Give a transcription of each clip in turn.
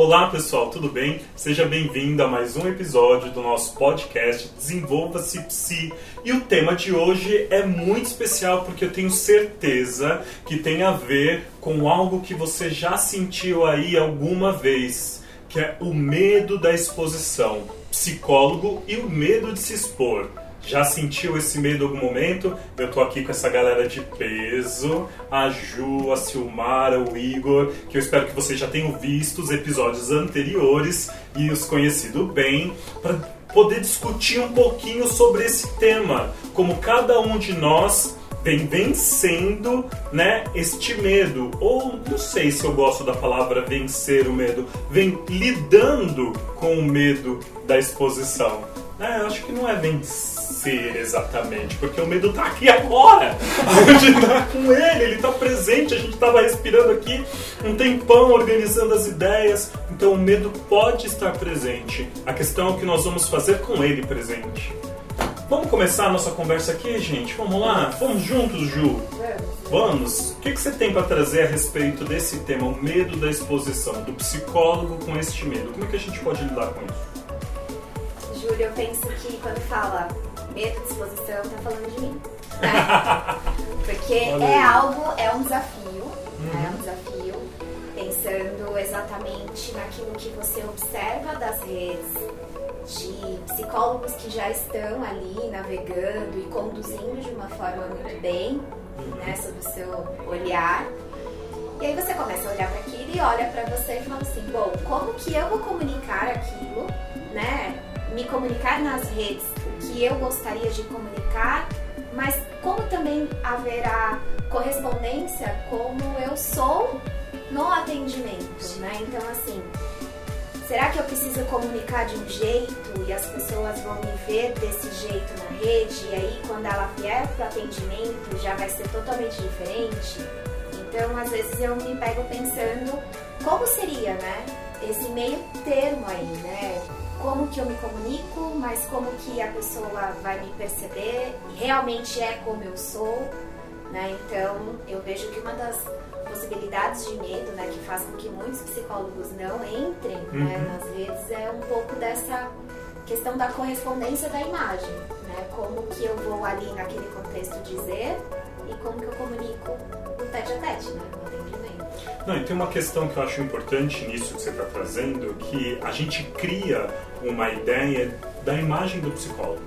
Olá pessoal, tudo bem? Seja bem-vindo a mais um episódio do nosso podcast Desenvolva-se Psi. E o tema de hoje é muito especial porque eu tenho certeza que tem a ver com algo que você já sentiu aí alguma vez, que é o medo da exposição, psicólogo e o medo de se expor. Já sentiu esse medo em algum momento? Eu tô aqui com essa galera de peso, a Ju, a Silmara, o Igor, que eu espero que vocês já tenham visto os episódios anteriores e os conhecido bem, para poder discutir um pouquinho sobre esse tema, como cada um de nós vem vencendo, né, este medo, ou não sei se eu gosto da palavra vencer o medo, vem lidando com o medo da exposição. É, acho que não é vencer exatamente, porque o medo tá aqui agora. A gente tá com ele, ele tá presente, a gente tava respirando aqui um tempão organizando as ideias, então o medo pode estar presente. A questão é o que nós vamos fazer com ele presente. Vamos começar a nossa conversa aqui, gente? Vamos lá? Vamos juntos, Ju? Vamos? O que, que você tem para trazer a respeito desse tema, o medo da exposição, do psicólogo com este medo? Como é que a gente pode lidar com isso? Júlio, eu penso que quando fala medo de exposição, tá falando de mim. Né? Porque é algo, é um desafio, uhum. né? é um desafio, pensando exatamente naquilo que você observa das redes, de psicólogos que já estão ali navegando e conduzindo de uma forma muito bem, né, sob o seu olhar. E aí você começa a olhar para aquilo e olha para você e fala assim, bom, como que eu vou comunicar aquilo, né? me comunicar nas redes que eu gostaria de comunicar, mas como também haverá correspondência como eu sou no atendimento, né? Então assim, será que eu preciso comunicar de um jeito e as pessoas vão me ver desse jeito na rede e aí quando ela vier para o atendimento já vai ser totalmente diferente? Então às vezes eu me pego pensando como seria, né? Esse meio termo aí, né? Como que eu me comunico, mas como que a pessoa vai me perceber, realmente é como eu sou, né? Então, eu vejo que uma das possibilidades de medo, né, que faz com que muitos psicólogos não entrem né, uhum. né, nas redes é um pouco dessa questão da correspondência da imagem, né? Como que eu vou ali naquele contexto dizer e como que eu comunico no tete a tete, né? Não, e tem uma questão que eu acho importante nisso que você está trazendo, que a gente cria uma ideia da imagem do psicólogo.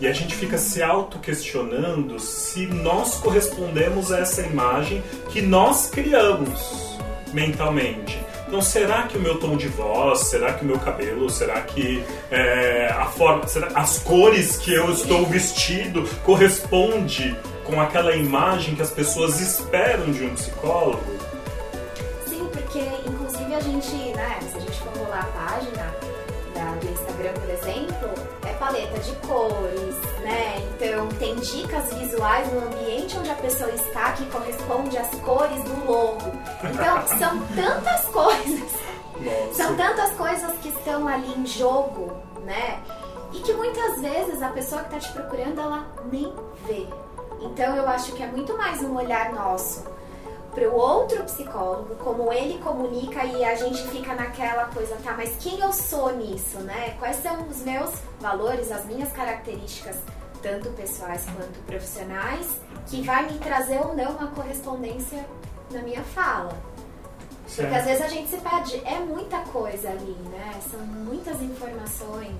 E a gente fica se auto-questionando se nós correspondemos a essa imagem que nós criamos mentalmente. Então, será que o meu tom de voz, será que o meu cabelo, será que é, a forma, será, as cores que eu estou vestido corresponde com aquela imagem que as pessoas esperam de um psicólogo? Gente, né, se a gente for rolar a página da, do Instagram, por exemplo, é paleta de cores, né? Então tem dicas visuais no ambiente onde a pessoa está que corresponde às cores do logo. Então são tantas coisas, Nossa. são tantas coisas que estão ali em jogo, né? E que muitas vezes a pessoa que está te procurando ela nem vê. Então eu acho que é muito mais um olhar nosso para o outro psicólogo, como ele comunica e a gente fica naquela coisa, tá, mas quem eu sou nisso, né? Quais são os meus valores, as minhas características, tanto pessoais quanto profissionais, que vai me trazer ou não uma correspondência na minha fala. Porque às vezes a gente se perde, é muita coisa ali, né? São muitas informações.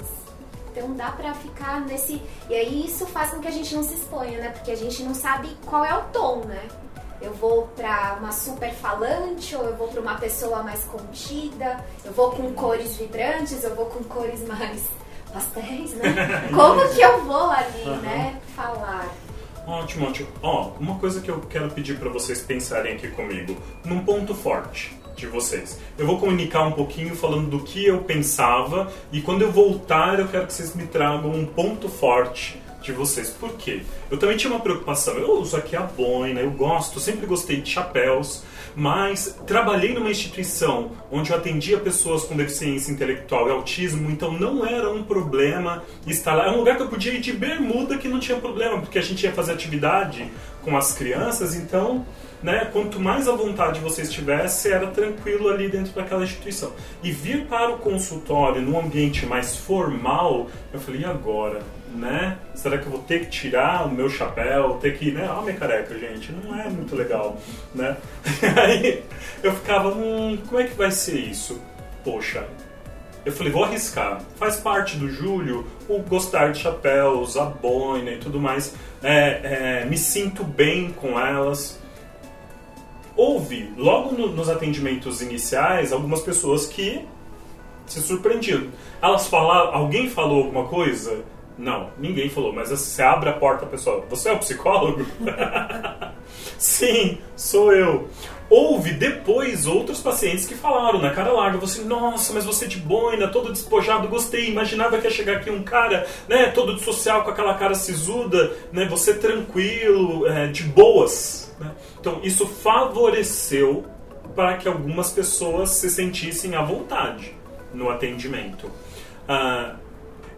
Então dá pra ficar nesse. E aí isso faz com que a gente não se exponha, né? Porque a gente não sabe qual é o tom, né? Eu vou pra uma super falante ou eu vou pra uma pessoa mais contida, eu vou com cores vibrantes, eu vou com cores mais pastéis, né? Como que eu vou ali, uhum. né, falar? Ótimo, ótimo. Ó, uma coisa que eu quero pedir para vocês pensarem aqui comigo, num ponto forte de vocês. Eu vou comunicar um pouquinho falando do que eu pensava e quando eu voltar eu quero que vocês me tragam um ponto forte de vocês. Por quê? Eu também tinha uma preocupação. Eu uso aqui a boina, eu gosto, sempre gostei de chapéus, mas trabalhei numa instituição onde eu atendia pessoas com deficiência intelectual e autismo, então não era um problema estar lá. É um lugar que eu podia ir de bermuda que não tinha problema, porque a gente ia fazer atividade com as crianças, então né, quanto mais à vontade você estivesse, era tranquilo ali dentro daquela instituição. E vir para o consultório num ambiente mais formal, eu falei, e agora? Né? Será que eu vou ter que tirar o meu chapéu, ter que, né? Olha minha careca, gente, não é muito legal, né? Aí eu ficava, hum, como é que vai ser isso? Poxa, eu falei, vou arriscar. Faz parte do Júlio o gostar de chapéus, a boina e tudo mais. É, é, me sinto bem com elas houve, logo no, nos atendimentos iniciais, algumas pessoas que se surpreendiam. Elas falaram, alguém falou alguma coisa? Não, ninguém falou, mas você abre a porta, pessoal, você é o psicólogo? Sim, sou eu. Houve depois outros pacientes que falaram na cara larga, você, nossa, mas você de boina, todo despojado, gostei, imaginava que ia chegar aqui um cara, né, todo de social com aquela cara sisuda, né, você tranquilo, é, de boas. Né? Então, isso favoreceu para que algumas pessoas se sentissem à vontade no atendimento. Ah,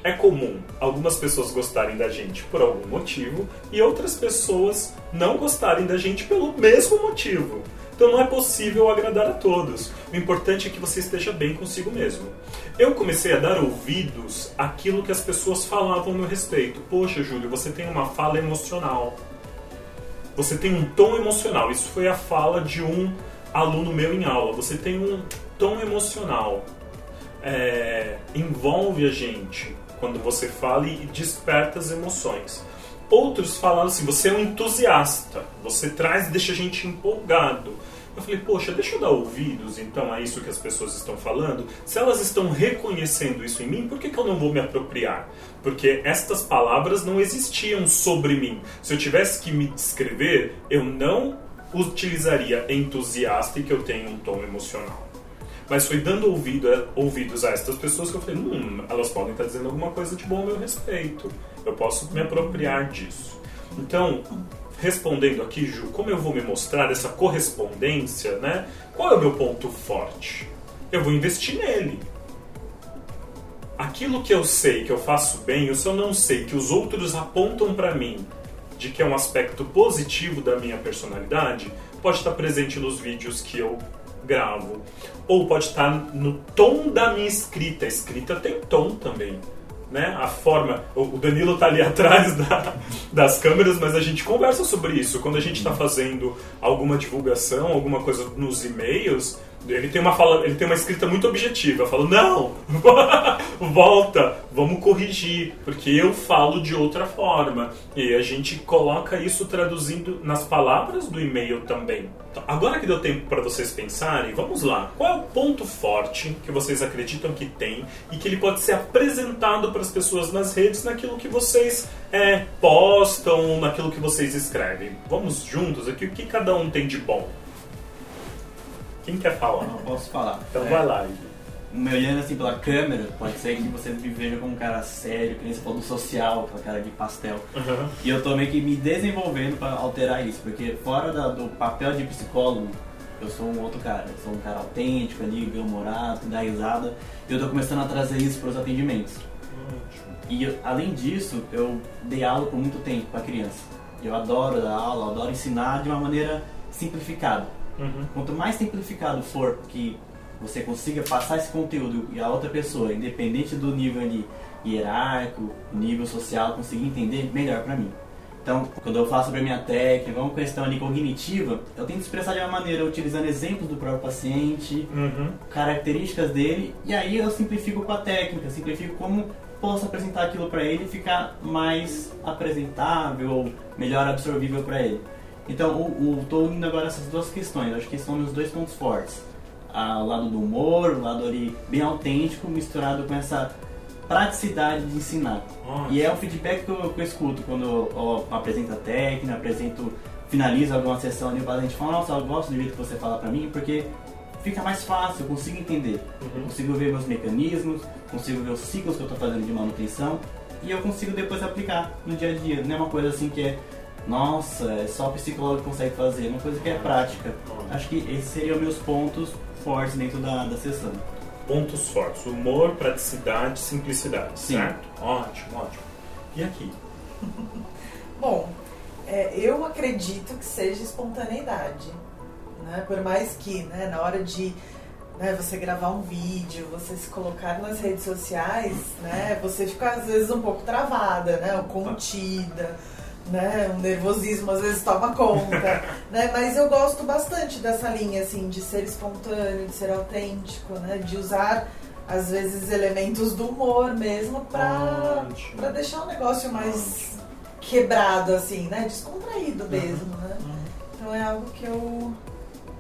é comum algumas pessoas gostarem da gente por algum motivo e outras pessoas não gostarem da gente pelo mesmo motivo. Então não é possível agradar a todos. O importante é que você esteja bem consigo mesmo. Eu comecei a dar ouvidos àquilo que as pessoas falavam a meu respeito. Poxa, Júlio, você tem uma fala emocional você tem um tom emocional. Isso foi a fala de um aluno meu em aula. Você tem um tom emocional. É, envolve a gente quando você fala e desperta as emoções. Outros falaram assim: você é um entusiasta, você traz e deixa a gente empolgado. Eu falei, poxa, deixa eu dar ouvidos então a isso que as pessoas estão falando. Se elas estão reconhecendo isso em mim, por que, que eu não vou me apropriar? Porque estas palavras não existiam sobre mim. Se eu tivesse que me descrever, eu não utilizaria entusiasta e que eu tenho um tom emocional. Mas foi dando ouvido, ouvidos a estas pessoas que eu falei, hum, elas podem estar dizendo alguma coisa de bom a meu respeito. Eu posso me apropriar disso. Então, respondendo aqui, Ju, como eu vou me mostrar essa correspondência, né? Qual é o meu ponto forte? Eu vou investir nele. Aquilo que eu sei que eu faço bem, ou se eu não sei que os outros apontam para mim de que é um aspecto positivo da minha personalidade, pode estar presente nos vídeos que eu gravo, ou pode estar no tom da minha escrita. A escrita tem tom também né, a forma. O Danilo tá ali atrás da, das câmeras, mas a gente conversa sobre isso. Quando a gente está fazendo alguma divulgação, alguma coisa nos e-mails, ele tem uma fala, ele tem uma escrita muito objetiva. Eu falo, não, volta, vamos corrigir, porque eu falo de outra forma. E a gente coloca isso traduzindo nas palavras do e-mail também. Então, agora que deu tempo para vocês pensarem, vamos lá. Qual é o ponto forte que vocês acreditam que tem e que ele pode ser apresentado para as pessoas nas redes, naquilo que vocês é, postam, naquilo que vocês escrevem? Vamos juntos aqui, o que cada um tem de bom? Quem quer falar? Eu posso falar. Então é, vai lá. Me olhando assim pela câmera, pode ser que você me veja como um cara sério, que nem você falou do social, aquela cara de pastel. Uhum. E eu tô meio que me desenvolvendo para alterar isso, porque fora da, do papel de psicólogo, eu sou um outro cara. Eu sou um cara autêntico ali, bem-humorado, dá risada. E eu tô começando a trazer isso para os atendimentos. E eu, além disso, eu dei aula por muito tempo para criança. Eu adoro dar aula, adoro ensinar de uma maneira simplificada. Uhum. Quanto mais simplificado for que você consiga passar esse conteúdo e a outra pessoa, independente do nível ali, hierárquico, nível social, conseguir entender, melhor para mim. Então, quando eu falo sobre a minha técnica, uma questão ali cognitiva, eu tento expressar de uma maneira utilizando exemplos do próprio paciente, uhum. características dele, e aí eu simplifico com a técnica, simplifico como posso apresentar aquilo para ele e ficar mais apresentável melhor absorvível para ele. Então, o, tô indo agora essas duas questões, acho que são meus dois pontos fortes. Ah, o lado do humor, o lado ali bem autêntico, misturado com essa praticidade de ensinar. Nossa. E é o feedback que eu, que eu escuto quando eu, eu, apresento a técnica, apresento, finalizo alguma sessão ali, a gente fala, nossa, eu gosto do jeito que você fala pra mim, porque fica mais fácil, eu consigo entender. Uhum. Consigo ver meus mecanismos, consigo ver os ciclos que eu estou fazendo de manutenção e eu consigo depois aplicar no dia a dia. Não é uma coisa assim que é nossa, é só o psicólogo que consegue fazer, uma coisa que é prática. Acho que esses seriam meus pontos fortes dentro da, da sessão. Pontos fortes: humor, praticidade, simplicidade, Sim. certo? Ótimo, ótimo. E aqui? Bom, É, eu acredito que seja espontaneidade. Né? Por mais que né, na hora de né, você gravar um vídeo, você se colocar nas redes sociais, né, você fica às vezes um pouco travada, né, contida, né, um nervosismo às vezes toma conta, né, mas eu gosto bastante dessa linha assim de ser espontâneo, de ser autêntico, né, de usar às vezes elementos do humor mesmo para para deixar o negócio mais Ótimo. quebrado assim, né, descontraído mesmo, uhum. né. Então é algo que eu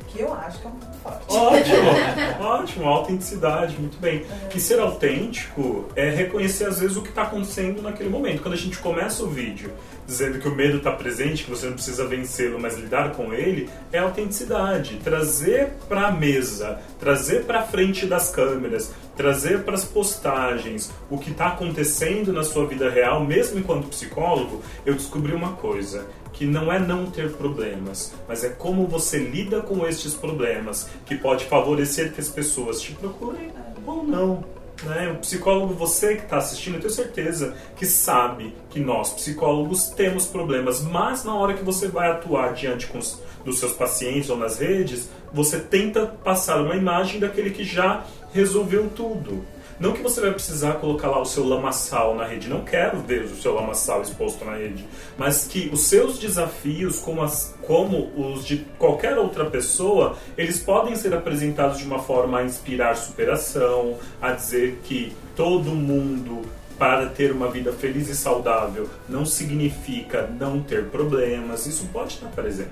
que eu acho que é muito forte. Ótimo, ótimo, autenticidade, muito bem. É. E ser autêntico é reconhecer às vezes o que está acontecendo naquele momento. Quando a gente começa o vídeo dizendo que o medo está presente, que você não precisa vencê-lo, mas lidar com ele, é autenticidade. Trazer para a mesa, trazer para frente das câmeras, trazer para as postagens o que está acontecendo na sua vida real, mesmo enquanto psicólogo, eu descobri uma coisa que não é não ter problemas, mas é como você lida com estes problemas, que pode favorecer que as pessoas te procurem ou não. Né? O psicólogo, você que está assistindo, eu tenho certeza que sabe que nós, psicólogos, temos problemas, mas na hora que você vai atuar diante os, dos seus pacientes ou nas redes, você tenta passar uma imagem daquele que já resolveu tudo. Não que você vai precisar colocar lá o seu lamaçal na rede, não quero ver o seu lamaçal exposto na rede, mas que os seus desafios, como, as, como os de qualquer outra pessoa, eles podem ser apresentados de uma forma a inspirar superação, a dizer que todo mundo para ter uma vida feliz e saudável não significa não ter problemas, isso pode estar presente.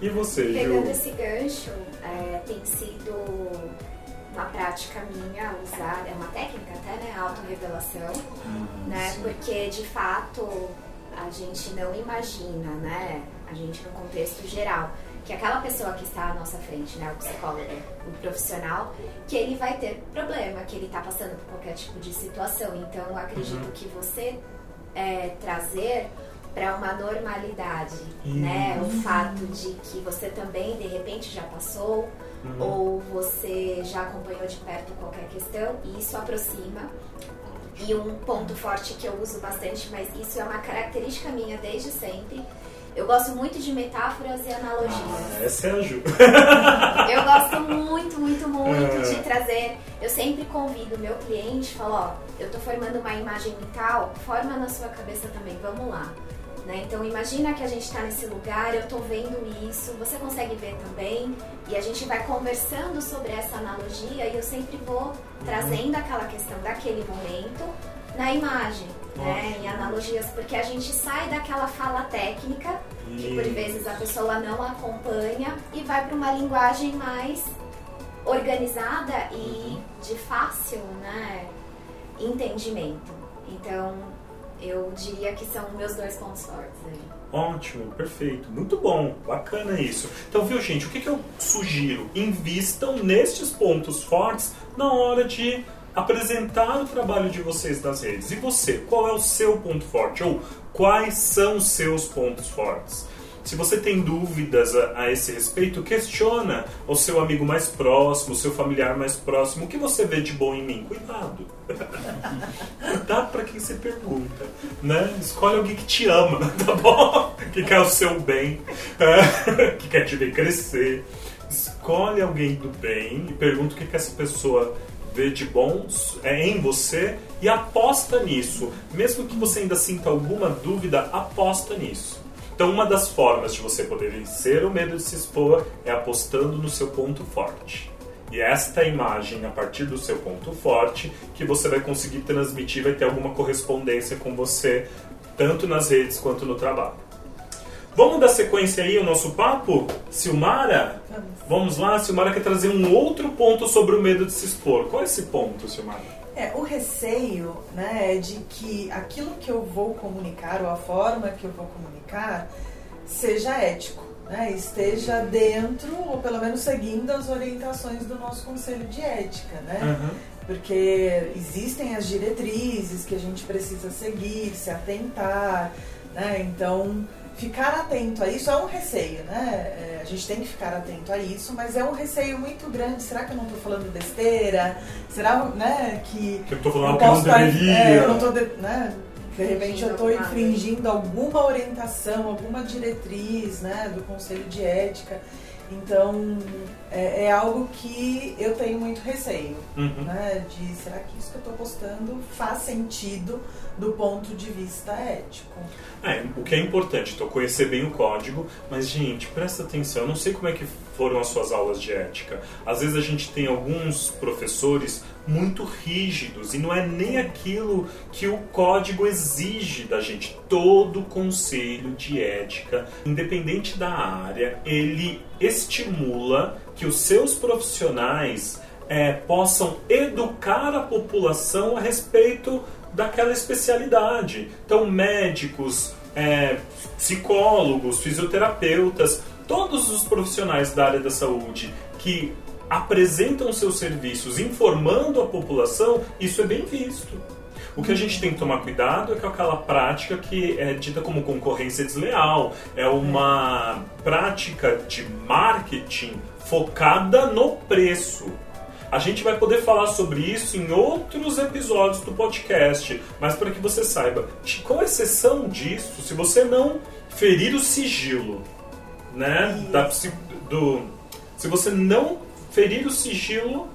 E você, Ju? Pegando esse gancho, é, tem sido uma prática minha usar, é uma técnica até, né? Autorrevelação, uhum, né? Sim. Porque de fato a gente não imagina, né? A gente no contexto geral, que aquela pessoa que está à nossa frente, né? O psicólogo, o profissional, que ele vai ter problema, que ele está passando por qualquer tipo de situação. Então, acredito uhum. que você é, trazer para uma normalidade, uhum. né? O fato de que você também de repente já passou uhum. ou você já acompanhou de perto qualquer questão e isso aproxima. E um ponto forte que eu uso bastante, mas isso é uma característica minha desde sempre. Eu gosto muito de metáforas e analogias. Ah, essa é a Ju. eu gosto muito, muito, muito é. de trazer. Eu sempre convido meu cliente, falo, ó, eu tô formando uma imagem mental, forma na sua cabeça também, vamos lá. Né? Então imagina que a gente está nesse lugar, eu estou vendo isso, você consegue ver também, e a gente vai conversando sobre essa analogia e eu sempre vou uhum. trazendo aquela questão daquele momento na imagem, né? em analogias, porque a gente sai daquela fala técnica, que por vezes a pessoa não acompanha, e vai para uma linguagem mais organizada e uhum. de fácil né, entendimento. Então, eu diria que são meus dois pontos fortes aí. Ótimo, perfeito, muito bom, bacana isso. Então, viu, gente, o que, que eu sugiro? Invistam nestes pontos fortes na hora de apresentar o trabalho de vocês nas redes. E você, qual é o seu ponto forte? Ou quais são os seus pontos fortes? Se você tem dúvidas a, a, esse respeito, questiona o seu amigo mais próximo, o seu familiar mais próximo. O que você vê de bom em mim? Cuidado. Cuidado para quem você pergunta. Né? Escolhe alguém que te ama, tá bom? Que quer o seu bem, que quer te ver crescer. Escolhe alguém do bem e pergunta o que, que essa pessoa vê de bons é, em você e aposta nisso. Mesmo que você ainda sinta alguma dúvida, aposta nisso. Então, uma das formas de você poder vencer o medo de se expor é apostando no seu ponto forte. E esta imagem, a partir do seu ponto forte, que você vai conseguir transmitir, vai ter alguma correspondência com você, tanto nas redes quanto no trabalho. Vamos dar sequência aí ao nosso papo? Silmara? Vamos lá, Silmara quer trazer um outro ponto sobre o medo de se expor. Qual é esse ponto, Silmara? É, o receio né, é de que aquilo que eu vou comunicar, ou a forma que eu vou comunicar, seja ético, né, esteja dentro, ou pelo menos seguindo as orientações do nosso conselho de ética, né? Uhum. Porque existem as diretrizes que a gente precisa seguir, se atentar, né? Então, ficar atento a isso é um receio, né? É, a gente tem que ficar atento a isso, mas é um receio muito grande. Será que eu não estou falando besteira? Será, né, que... Que eu estou falando algo que não deveria. É, eu não tô de, né? De repente eu estou infringindo alguma orientação, alguma diretriz né, do Conselho de Ética. Então, é, é, algo que eu tenho muito receio, uhum. né? De será que isso que eu estou postando faz sentido do ponto de vista ético? É, o que é importante, então, conhecer bem o código, mas, gente, presta atenção, eu não sei como é que foram as suas aulas de ética. Às vezes a gente tem alguns professores muito rígidos e não é nem aquilo que o código exige da gente. Todo conselho de ética, independente da área, ele estimula que os seus profissionais é, possam educar a população a respeito daquela especialidade. Então, médicos, é, psicólogos, fisioterapeutas, todos os profissionais da área da saúde que apresentam seus serviços informando a população, isso é bem visto. O que a gente tem que tomar cuidado é com aquela prática que é dita como concorrência desleal. É uma prática de marketing focada no preço. A gente vai poder falar sobre isso em outros episódios do podcast, mas para que você saiba, com exceção disso, se você não ferir o sigilo, né, da, do, se você não ferir o sigilo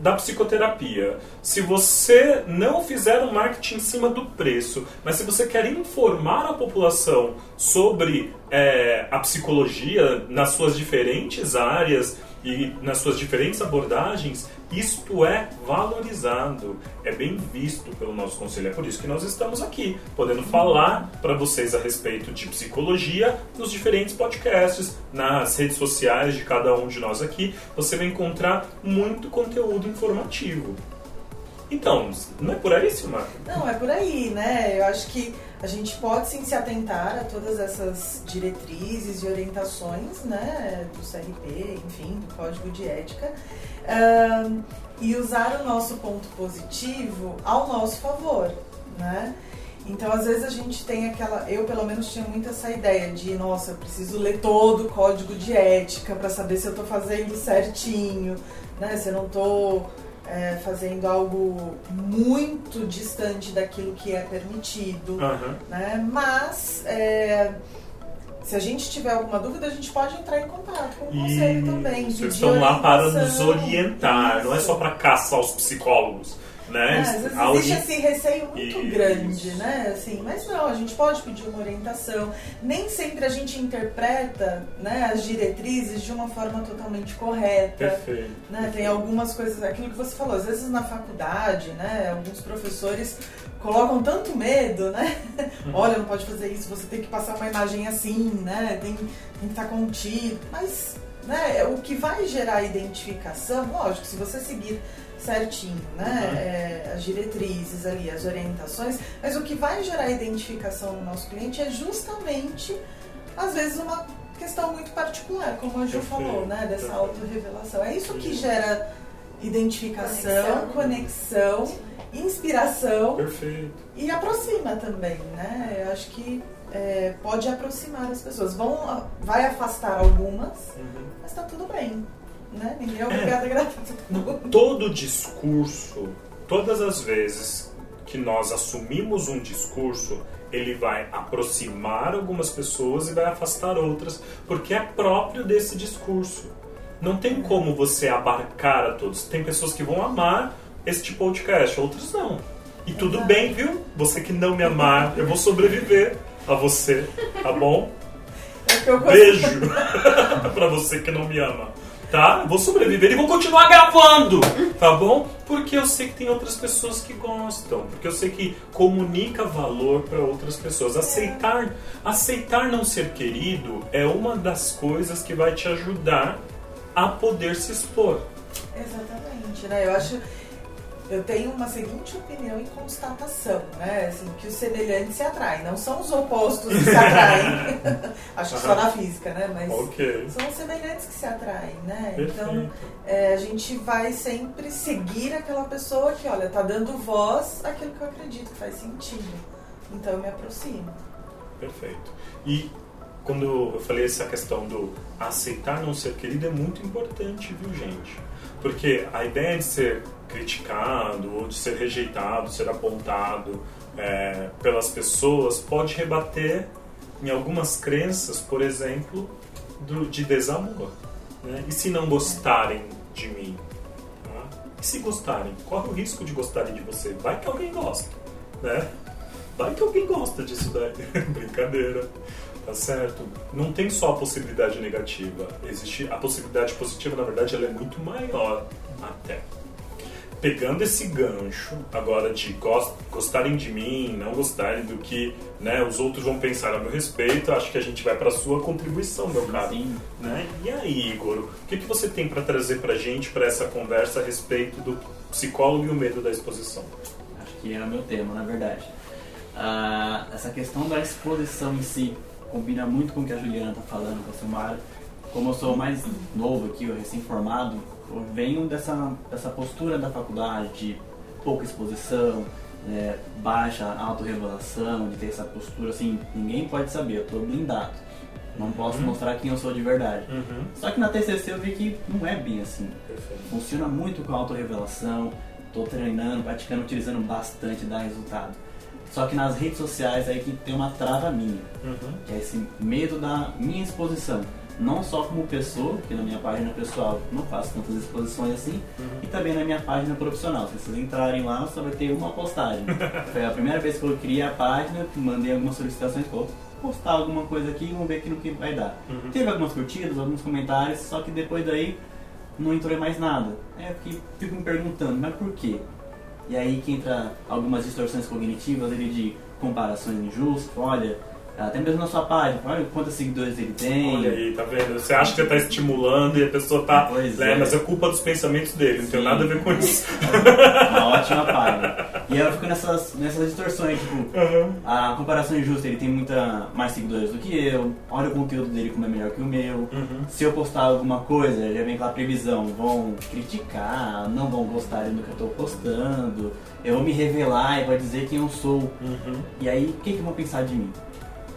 da psicoterapia. Se você não fizer um marketing em cima do preço, mas se você quer informar a população sobre é, a psicologia nas suas diferentes áreas e nas suas diferentes abordagens, isto é valorizado, é bem visto pelo nosso conselho. É por isso que nós estamos aqui, podendo falar para vocês a respeito de psicologia nos diferentes podcasts, nas redes sociais de cada um de nós aqui. Você vai encontrar muito conteúdo informativo. Então, não é por aí, Silmar? Não, é por aí, né? Eu acho que a gente pode sim se atentar a todas essas diretrizes e orientações, né, do CRP, enfim, do Código de Ética, um, e usar o nosso ponto positivo ao nosso favor, né? Então, às vezes a gente tem aquela. Eu, pelo menos, tinha muito essa ideia de, nossa, eu preciso ler todo o código de ética para saber se eu estou fazendo certinho, né? Se eu não estou é, fazendo algo muito distante daquilo que é permitido, uhum. né? Mas é, se a gente tiver alguma dúvida, a gente pode entrar em contato com o conselho também. Vocês estão lá para nos orientar, Isso. não é só para caçar os psicólogos né? É, às vezes existe esse receio muito Isso. grande, né? Assim, mas não, a gente pode pedir uma orientação. Nem sempre a gente interpreta né, as diretrizes de uma forma totalmente correta. Perfeito. Né? Perfeito. Tem algumas coisas, aquilo que você falou, às vezes na faculdade, né? Alguns professores colocam tanto medo, né? Uhum. Olha, não pode fazer isso, você tem que passar uma imagem assim, né? Tem, tem que estar contido. Mas né, o que vai gerar identificação, lógico, se você seguir certinho, né? Uhum. É, as diretrizes ali, as orientações, mas o que vai gerar identificação no nosso cliente é justamente, às vezes, uma questão muito particular, como a Ju falou, né? Dessa autorrevelação. É isso que gera identificação, conexão, conexão inspiração Perfeito. e aproxima também, né? Eu acho que é, pode aproximar as pessoas. Vão, vai afastar algumas, uhum. mas tá tudo bem. Né? Ninguém é obrigado a gravar tudo. Todo discurso, todas as vezes que nós assumimos um discurso, ele vai aproximar algumas pessoas e vai afastar outras, porque é próprio desse discurso. Não tem como você abarcar a todos. Tem pessoas que vão amar este podcast, outros não. E tudo bem, viu? Você que não me amar, eu vou sobreviver a você, tá bom? É Beijo pra você que não me ama tá? Vou sobreviver e vou continuar gravando, tá bom? Porque eu sei que tem outras pessoas que gostam, porque eu sei que comunica valor para outras pessoas. Aceitar, aceitar não ser querido é uma das coisas que vai te ajudar a poder se expor. Exatamente, né? Eu acho eu tenho uma seguinte opinião e constatação, né? Assim, que os semelhantes se atraem. Não são os opostos que se atraem. Acho que só na física, né? Mas okay. são os semelhantes que se atraem, né? Perfeito. Então é, a gente vai sempre seguir aquela pessoa que, olha, tá dando voz àquilo que eu acredito que faz sentido. Então eu me aproximo. Perfeito. E quando eu falei essa questão do aceitar não ser querido é muito importante, viu, gente? Porque a ideia de ser criticado ou de ser rejeitado, ser apontado, é, pelas pessoas pode rebater em algumas crenças, por exemplo, do, de desamor. Né? E se não gostarem de mim? Tá? E se gostarem? Corre o risco de gostarem de você. Vai que alguém gosta, né? Vai que alguém gosta disso daí. Brincadeira. Tá certo? Não tem só a possibilidade negativa. Existe a possibilidade positiva, na verdade, ela é muito maior até pegando esse gancho agora de gostarem de mim, não gostarem do que né, os outros vão pensar a meu respeito, acho que a gente vai para a sua contribuição, meu caro. Sim. Né? E aí, Igor, o que, que você tem para trazer para a gente para essa conversa a respeito do psicólogo e o medo da exposição? Acho que é o meu tema, na verdade. Ah, essa questão da exposição em si combina muito com o que a Juliana está falando, com a Silmara. Como eu sou mais novo aqui, recém-formado, venho dessa, dessa postura da faculdade de pouca exposição, é, baixa autorrevelação, de ter essa postura assim, ninguém pode saber, eu estou blindado. Não posso uhum. mostrar quem eu sou de verdade. Uhum. Só que na TCC eu vi que não é bem assim. Perfeito. Funciona muito com autorrevelação, estou treinando, praticando, utilizando bastante, dá resultado. Só que nas redes sociais é aí que tem uma trava minha, uhum. que é esse medo da minha exposição não só como pessoa, que na minha página pessoal não faço tantas exposições assim, uhum. e também na minha página profissional. Se vocês entrarem lá, só vai ter uma postagem. Foi a primeira vez que eu criei a página, mandei algumas solicitações, vou postar alguma coisa aqui e vamos ver aqui no que vai dar. Uhum. Teve algumas curtidas, alguns comentários, só que depois daí não entrou mais nada. É porque fico me perguntando, mas por quê? E aí que entra algumas distorções cognitivas ele de comparações injustas, olha, até mesmo na sua página, olha quantos seguidores ele tem. Olha aí, tá vendo? Você acha que você tá estimulando e a pessoa tá. Pois né, é. Mas é culpa dos pensamentos dele, não Sim. tem nada a ver com isso. Uma ótima página. E aí eu fico nessas, nessas distorções, tipo, uhum. a comparação injusta, ele tem muita mais seguidores do que eu, olha o conteúdo dele como é melhor que o meu. Uhum. Se eu postar alguma coisa, já vem aquela previsão, vão criticar, não vão gostar do que eu tô postando, eu vou me revelar e vai dizer quem eu sou. Uhum. E aí, o que, que vão pensar de mim?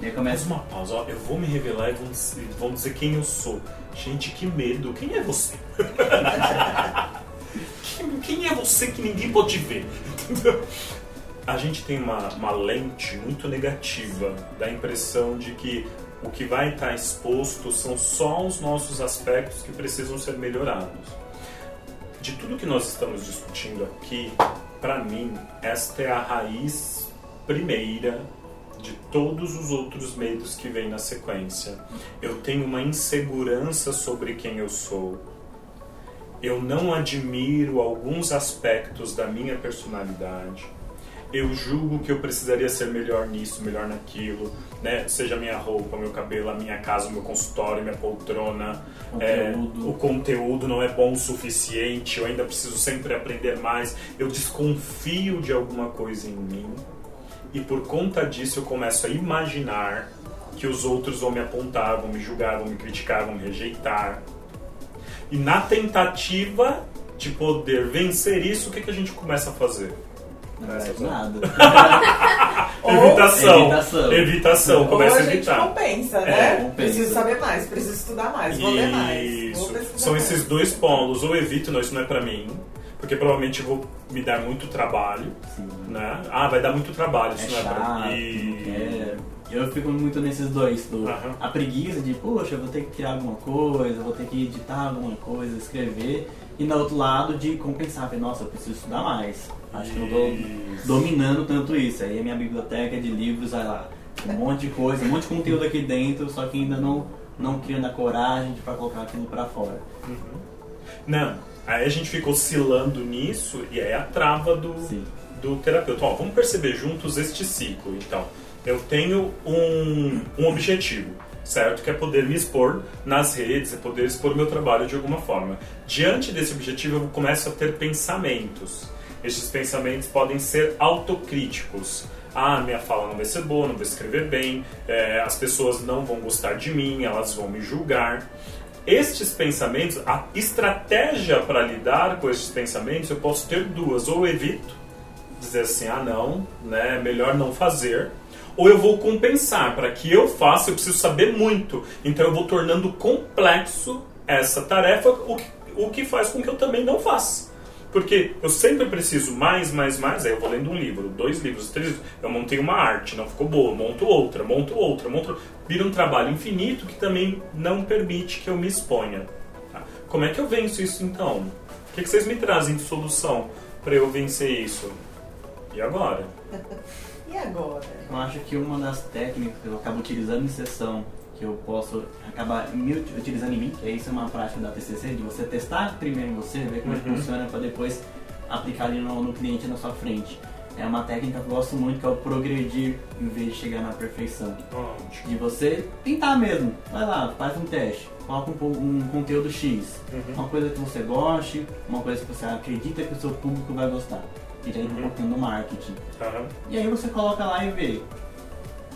E aí começa uma pausa, ó, eu vou me revelar e vão, vão dizer quem eu sou. Gente, que medo. Quem é você? quem, quem, é você que ninguém pode ver? A gente tem uma, uma lente muito negativa da impressão de que o que vai estar exposto são só os nossos aspectos que precisam ser melhorados. De tudo que nós estamos discutindo aqui, para mim, esta é a raiz primeira de todos os outros medos que vêm na sequência. Eu tenho uma insegurança sobre quem eu sou. Eu não admiro alguns aspectos da minha personalidade. Eu julgo que eu precisaria ser melhor nisso, melhor naquilo, né? Seja minha roupa, meu cabelo, a minha casa, o meu consultório, minha poltrona. É, o conteúdo não é bom o suficiente, eu ainda preciso sempre aprender mais. Eu desconfio de alguma coisa em mim e por conta disso eu começo a imaginar que os outros vão me apontar, vão me julgar, vão me criticar, vão me rejeitar. E na tentativa de poder vencer isso, o que, que a gente começa a fazer? Não faz nada. evitação. Evitação. Evitação. Começa a evitar. Ou a gente compensa, né? É, preciso saber mais, preciso estudar mais, vou ler mais. Vou São mais. esses dois polos. Ou evito, não, isso não é pra mim porque provavelmente eu vou me dar muito trabalho, Sim. né? Ah, vai dar muito trabalho, isso é não é chato, pra mim. Eu fico muito nesses dois, do, uhum. a preguiça de, poxa, eu vou ter que criar alguma coisa, vou ter que editar alguma coisa, escrever, e no outro lado de compensar, nossa, eu preciso estudar mais. Acho que eu não tô dominando tanto isso. Aí a minha biblioteca de livros, vai lá, um monte de coisa, um monte de conteúdo aqui dentro, só que ainda não, não criando a coragem para colocar aquilo para fora. Uhum. Não, Aí a gente fica oscilando nisso e é a trava do, do terapeuta. Ó, vamos perceber juntos este ciclo. Então, eu tenho um, um objetivo, certo? Que é poder me expor nas redes, é poder expor meu trabalho de alguma forma. Diante desse objetivo, eu começo a ter pensamentos. Estes pensamentos podem ser autocríticos. Ah, minha fala não vai ser boa, não vou escrever bem, é, as pessoas não vão gostar de mim, elas vão me julgar estes pensamentos, a estratégia para lidar com estes pensamentos, eu posso ter duas. Ou evito, dizer assim, ah não, né, melhor não fazer. Ou eu vou compensar, para que eu faça, eu preciso saber muito. Então eu vou tornando complexo essa tarefa, o que, o que faz com que eu também não faça. Porque eu sempre preciso mais, mais, mais. Aí eu vou lendo um livro, dois livros, três livros. Eu montei uma arte, não ficou boa. Monto outra, monto outra, monto. Vira um trabalho infinito que também não permite que eu me exponha. Tá? Como é que eu venço isso então? O que, que vocês me trazem de solução para eu vencer isso? E agora? e agora? Eu acho que uma das técnicas que eu acabo utilizando em sessão que eu posso acabar me utilizando em mim, que isso é uma prática da TCC, de você testar primeiro em você, ver como é uhum. funciona para depois aplicar ali no, no, cliente na sua frente. É uma técnica que eu gosto muito, que é o progredir em vez de chegar na perfeição. Ótimo. De você tentar mesmo. Vai lá, faz um teste, coloca um, um conteúdo X. Uhum. Uma coisa que você goste, uma coisa que você acredita que o seu público vai gostar. E aí uhum. um pouquinho do marketing. Uhum. E aí você coloca lá e vê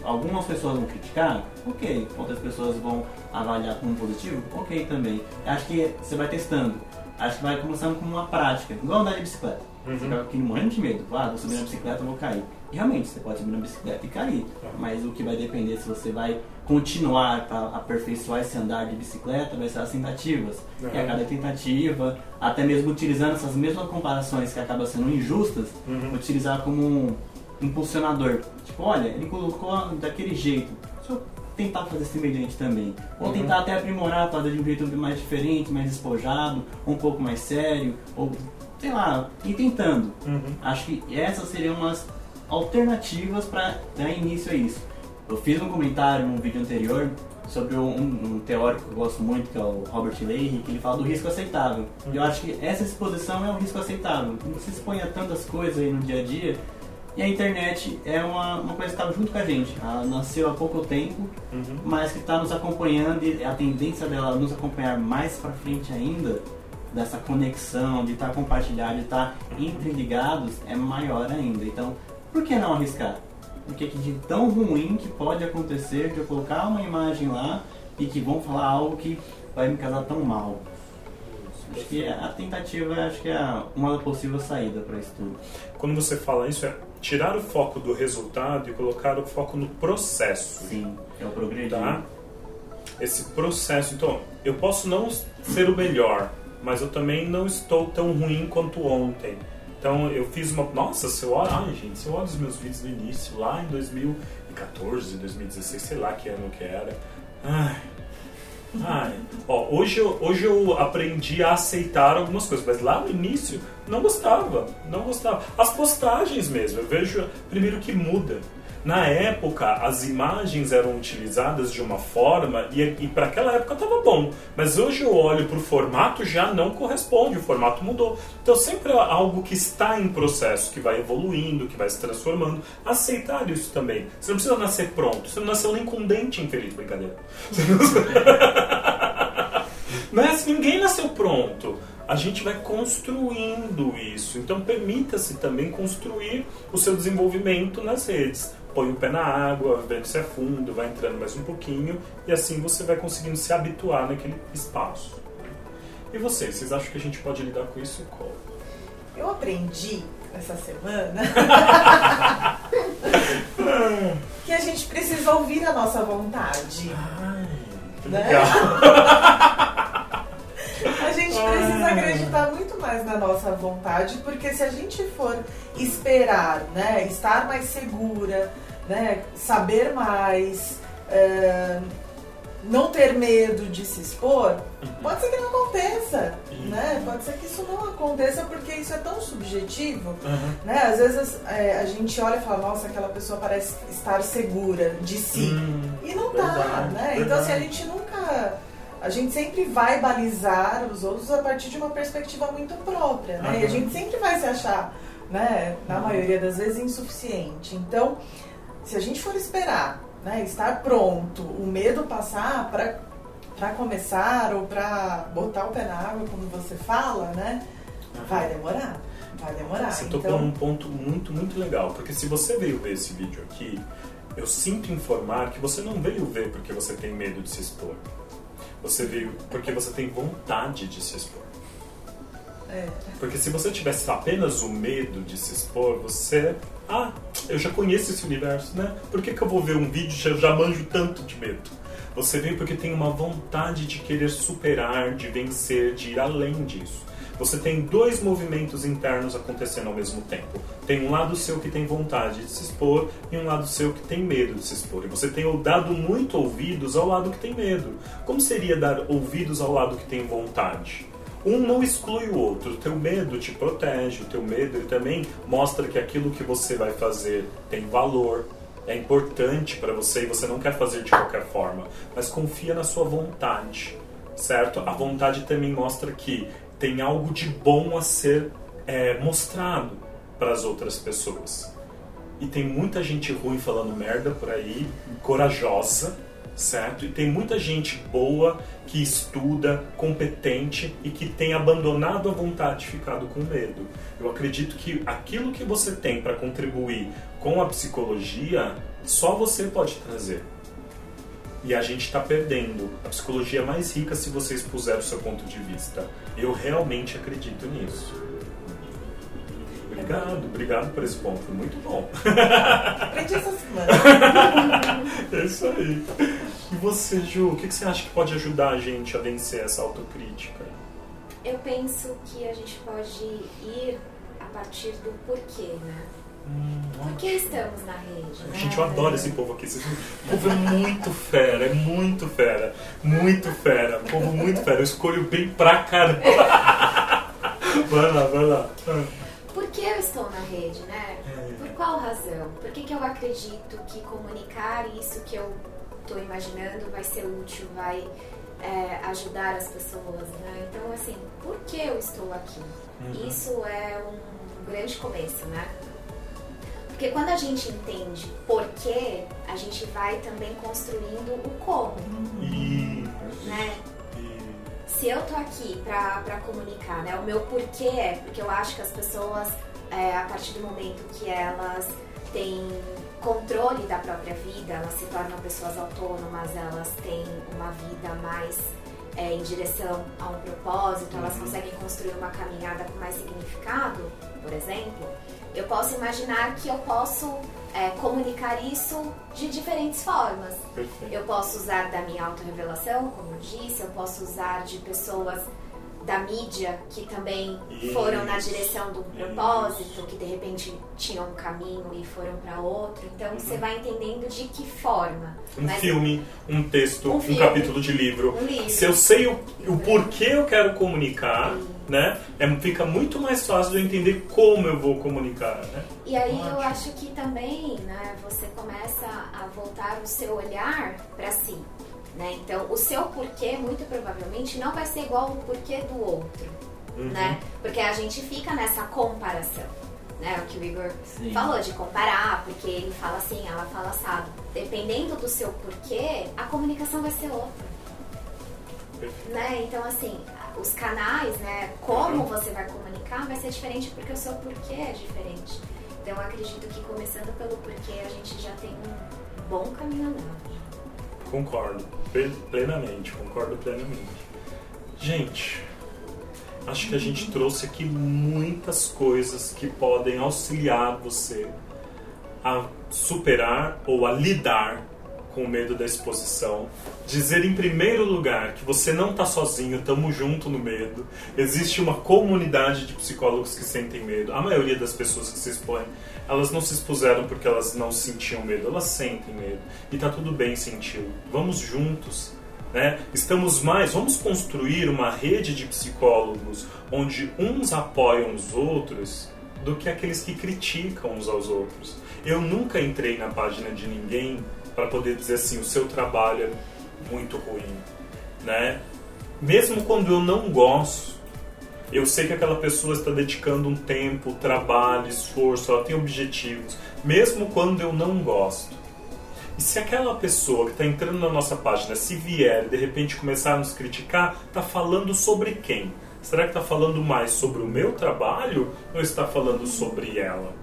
algumas pessoas vão criticar, ok. Outras pessoas vão avaliar como positivo, ok também. Acho que você vai testando. Acho que vai começando com uma prática, igual andar de bicicleta. Uhum. Você fica aqui morrendo de medo. Ah, vou subir na bicicleta, vou cair. E realmente, você pode subir na bicicleta e cair. Uhum. Mas o que vai depender se você vai continuar para aperfeiçoar esse andar de bicicleta vai ser as tentativas. Uhum. E a cada tentativa, até mesmo utilizando essas mesmas comparações que acabam sendo injustas, uhum. utilizar como um impulsionador. Tipo, olha, ele colocou daquele jeito. Deixa eu tentar fazer semelhante também. Ou uhum. tentar até aprimorar, fazer de um jeito mais diferente, mais despojado, um pouco mais sério, ou sei lá, ir tentando. Uhum. Acho que essas seriam umas alternativas para dar início a isso. Eu fiz um comentário num vídeo anterior sobre um, um, teórico que eu gosto muito, que é o Robert Leahy, que ele fala do risco aceitável. Uhum. E eu acho que essa exposição é um risco aceitável. Você expõe a tantas coisas aí no dia a dia, e a internet é uma, uma coisa que está junto com a gente. Ela nasceu há pouco tempo, uhum. mas que está nos acompanhando e a tendência dela nos acompanhar mais para frente ainda, dessa conexão, de estar tá compartilhado, de estar tá interligados, é maior ainda. Então, por que não arriscar? Porque que de tão ruim que pode acontecer de eu colocar uma imagem lá e que vão falar algo que vai me casar tão mal. Acho que a tentativa acho que é uma possível saída para isso tudo. Quando você fala isso, é tirar o foco do resultado e colocar o foco no processo. Sim, é o progredir. Tá? Esse processo. Então, eu posso não ser o melhor, mas eu também não estou tão ruim quanto ontem. Então, eu fiz uma. Nossa, se eu olho. Ai, gente, se eu olho os meus vídeos do início, lá em 2014, 2016, sei lá que ano que era. Ai ah, ó, hoje, eu, hoje eu aprendi a aceitar algumas coisas, mas lá no início não gostava, não gostava. As postagens mesmo, eu vejo primeiro que muda. Na época, as imagens eram utilizadas de uma forma e, e para aquela época estava bom. Mas hoje eu olho para o formato já não corresponde, o formato mudou. Então sempre é algo que está em processo, que vai evoluindo, que vai se transformando. Aceitar isso também. Você não precisa nascer pronto. Você não nasceu nem com dente infeliz, brincadeira. Mas ninguém nasceu pronto a gente vai construindo isso. Então, permita-se também construir o seu desenvolvimento nas redes põe o pé na água, que se é fundo, vai entrando mais um pouquinho e assim você vai conseguindo se habituar naquele espaço. E vocês, vocês acham que a gente pode lidar com isso como? Eu aprendi essa semana que a gente precisa ouvir a nossa vontade. Ai, né? a gente precisa acreditar muito mais na nossa vontade, porque se a gente for esperar, né, estar mais segura, né, saber mais, é, não ter medo de se expor, uhum. pode ser que não aconteça, né? Pode ser que isso não aconteça porque isso é tão subjetivo, uhum. né? Às vezes é, a gente olha e fala, nossa, aquela pessoa parece estar segura de si. Uhum. E não tá, verdade, né? Verdade. Então assim, a gente nunca a gente sempre vai balizar os outros a partir de uma perspectiva muito própria, né? Uhum. E a gente sempre vai se achar, né, na maioria das vezes, insuficiente. Então, se a gente for esperar, né, estar pronto, o medo passar para começar ou para botar o pé na água, como você fala, né, vai demorar. Vai demorar. Você então... tocou num ponto muito, muito legal, porque se você veio ver esse vídeo aqui, eu sinto informar que você não veio ver porque você tem medo de se expor. Você veio porque você tem vontade de se expor. É. Porque se você tivesse apenas o medo de se expor, você. Ah, eu já conheço esse universo, né? Por que, que eu vou ver um vídeo e já, já manjo tanto de medo? Você vem porque tem uma vontade de querer superar, de vencer, de ir além disso. Você tem dois movimentos internos acontecendo ao mesmo tempo. Tem um lado seu que tem vontade de se expor e um lado seu que tem medo de se expor. E você tem dado muito ouvidos ao lado que tem medo. Como seria dar ouvidos ao lado que tem vontade? Um não exclui o outro. O teu medo te protege, o teu medo ele também mostra que aquilo que você vai fazer tem valor, é importante para você e você não quer fazer de qualquer forma, mas confia na sua vontade, certo? A vontade também mostra que tem algo de bom a ser é, mostrado para as outras pessoas. E tem muita gente ruim falando merda por aí, corajosa, certo? E tem muita gente boa que estuda, competente e que tem abandonado a vontade, ficado com medo. Eu acredito que aquilo que você tem para contribuir com a psicologia, só você pode trazer. E a gente está perdendo. A psicologia é mais rica se você expuser o seu ponto de vista. Eu realmente acredito nisso. Obrigado, obrigado por esse ponto, muito bom. Aprendi essa semana. é isso aí. E você, Ju, o que você acha que pode ajudar a gente a vencer essa autocrítica? Eu penso que a gente pode ir a partir do porquê, né? Hum, Por que estamos na rede? Né? Gente, eu adoro esse povo aqui. O povo é muito fera, é muito fera. Muito fera. Povo muito fera. Eu escolho bem pra caramba. vai lá, vai lá. Por que eu estou na rede, né? É. Por qual razão? Por que, que eu acredito que comunicar isso que eu estou imaginando vai ser útil, vai é, ajudar as pessoas, né? Então, assim, por que eu estou aqui? Uhum. Isso é um grande começo, né? Porque quando a gente entende porquê, a gente vai também construindo o como. Né? Se eu tô aqui pra, pra comunicar, né? O meu porquê é porque eu acho que as pessoas, é, a partir do momento que elas têm controle da própria vida, elas se tornam pessoas autônomas, elas têm uma vida mais é, em direção a um propósito, elas uhum. conseguem construir uma caminhada com mais significado, por exemplo eu posso imaginar que eu posso é, comunicar isso de diferentes formas. Perfeito. Eu posso usar da minha autorrevelação, como eu disse, eu posso usar de pessoas da mídia que também isso. foram na direção do propósito, isso. que de repente tinham um caminho e foram para outro. Então uhum. você vai entendendo de que forma. Um Mas, filme, um texto, um, um filme, capítulo de livro. Um livro. Se eu sei o, o porquê eu quero comunicar, né? É, fica muito mais fácil de eu entender como eu vou comunicar, né? E aí eu acho que também, né, você começa a voltar o seu olhar para si. Né? Então, o seu porquê, muito provavelmente, não vai ser igual ao porquê do outro. Uhum. Né? Porque a gente fica nessa comparação. Né? O que o Igor Sim. falou de comparar, porque ele fala assim, ela fala assado. Dependendo do seu porquê, a comunicação vai ser outra. Né? Então, assim, os canais, né? Como uhum. você vai comunicar vai ser diferente porque o seu porquê é diferente. Então, eu acredito que começando pelo porquê, a gente já tem um bom caminho andado. Concordo, plenamente, concordo plenamente. Gente, acho que a gente trouxe aqui muitas coisas que podem auxiliar você a superar ou a lidar com medo da exposição. Dizer em primeiro lugar que você não está sozinho, estamos junto no medo. Existe uma comunidade de psicólogos que sentem medo. A maioria das pessoas que se expõem elas não se expuseram porque elas não sentiam medo, elas sentem medo. E tá tudo bem sentir. Vamos juntos. Né? Estamos mais, vamos construir uma rede de psicólogos onde uns apoiam os outros do que aqueles que criticam uns aos outros. Eu nunca entrei na página de ninguém para poder dizer assim, o seu trabalho é muito ruim, né? Mesmo quando eu não gosto, eu sei que aquela pessoa está dedicando um tempo, trabalho, esforço, ela tem objetivos, mesmo quando eu não gosto. E se aquela pessoa que está entrando na nossa página, se vier e de repente começar a nos criticar, está falando sobre quem? Será que está falando mais sobre o meu trabalho ou está falando sobre ela?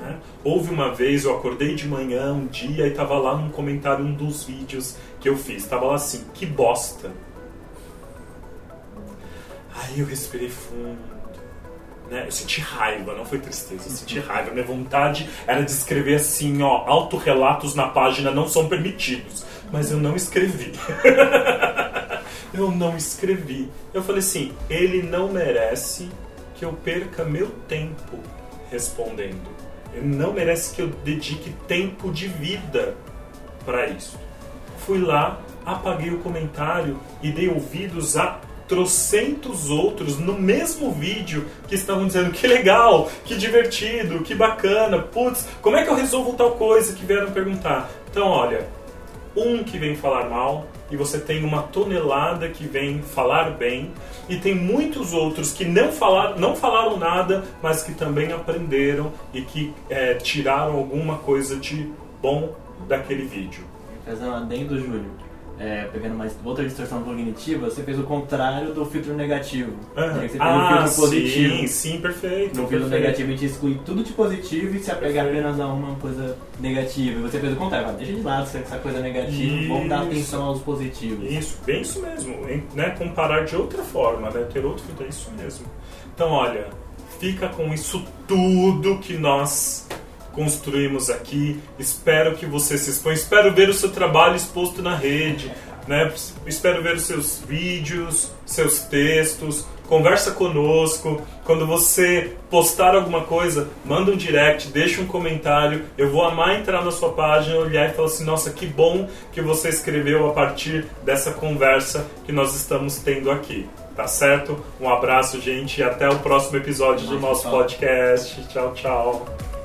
Né? Houve uma vez, eu acordei de manhã um dia e estava lá num comentário um dos vídeos que eu fiz. Estava lá assim, que bosta. Aí eu respirei fundo. né? Eu senti raiva, não foi tristeza, eu senti raiva. Minha vontade era de escrever assim, ó, autorrelatos na página não são permitidos. Mas eu não escrevi. eu não escrevi. Eu falei assim, ele não merece que eu perca meu tempo respondendo. Não merece que eu dedique tempo de vida para isso. Fui lá, apaguei o comentário e dei ouvidos a trocentos outros no mesmo vídeo que estavam dizendo que legal, que divertido, que bacana, putz, como é que eu resolvo tal coisa que vieram perguntar. Então, olha, um que vem falar mal e você tem uma tonelada que vem falar bem e tem muitos outros que não falaram, não falaram nada, mas que também aprenderam e que é, tiraram alguma coisa de bom daquele vídeo. Fazendo um adendo, Júlio é, pegando mais outra distorção cognitiva, você fez o contrário do filtro negativo. Uhum. Você fez ah, o filtro positivo. Sim, sim, perfeito. No filtro negativo a gente exclui tudo de positivo e se apega Perfeito. apenas a uma coisa negativa. E você fez o contrário, deixa de lado essa coisa negativa, vamos dar Isso. atenção aos positivos. Isso, bem isso mesmo. Né? Comparar de outra forma, né? ter outro filtro, é isso mesmo. Então, olha, fica com isso tudo que nós construímos aqui. Espero que você se exponha. Espero ver o seu trabalho exposto na rede. Né? Espero ver os seus vídeos, seus textos. Conversa conosco. Quando você postar alguma coisa, manda um direct, deixa um comentário. Eu vou amar entrar na sua página, olhar e falar assim: nossa, que bom que você escreveu a partir dessa conversa que nós estamos tendo aqui. Tá certo? Um abraço, gente, e até o próximo episódio do nosso podcast. Tchau, tchau.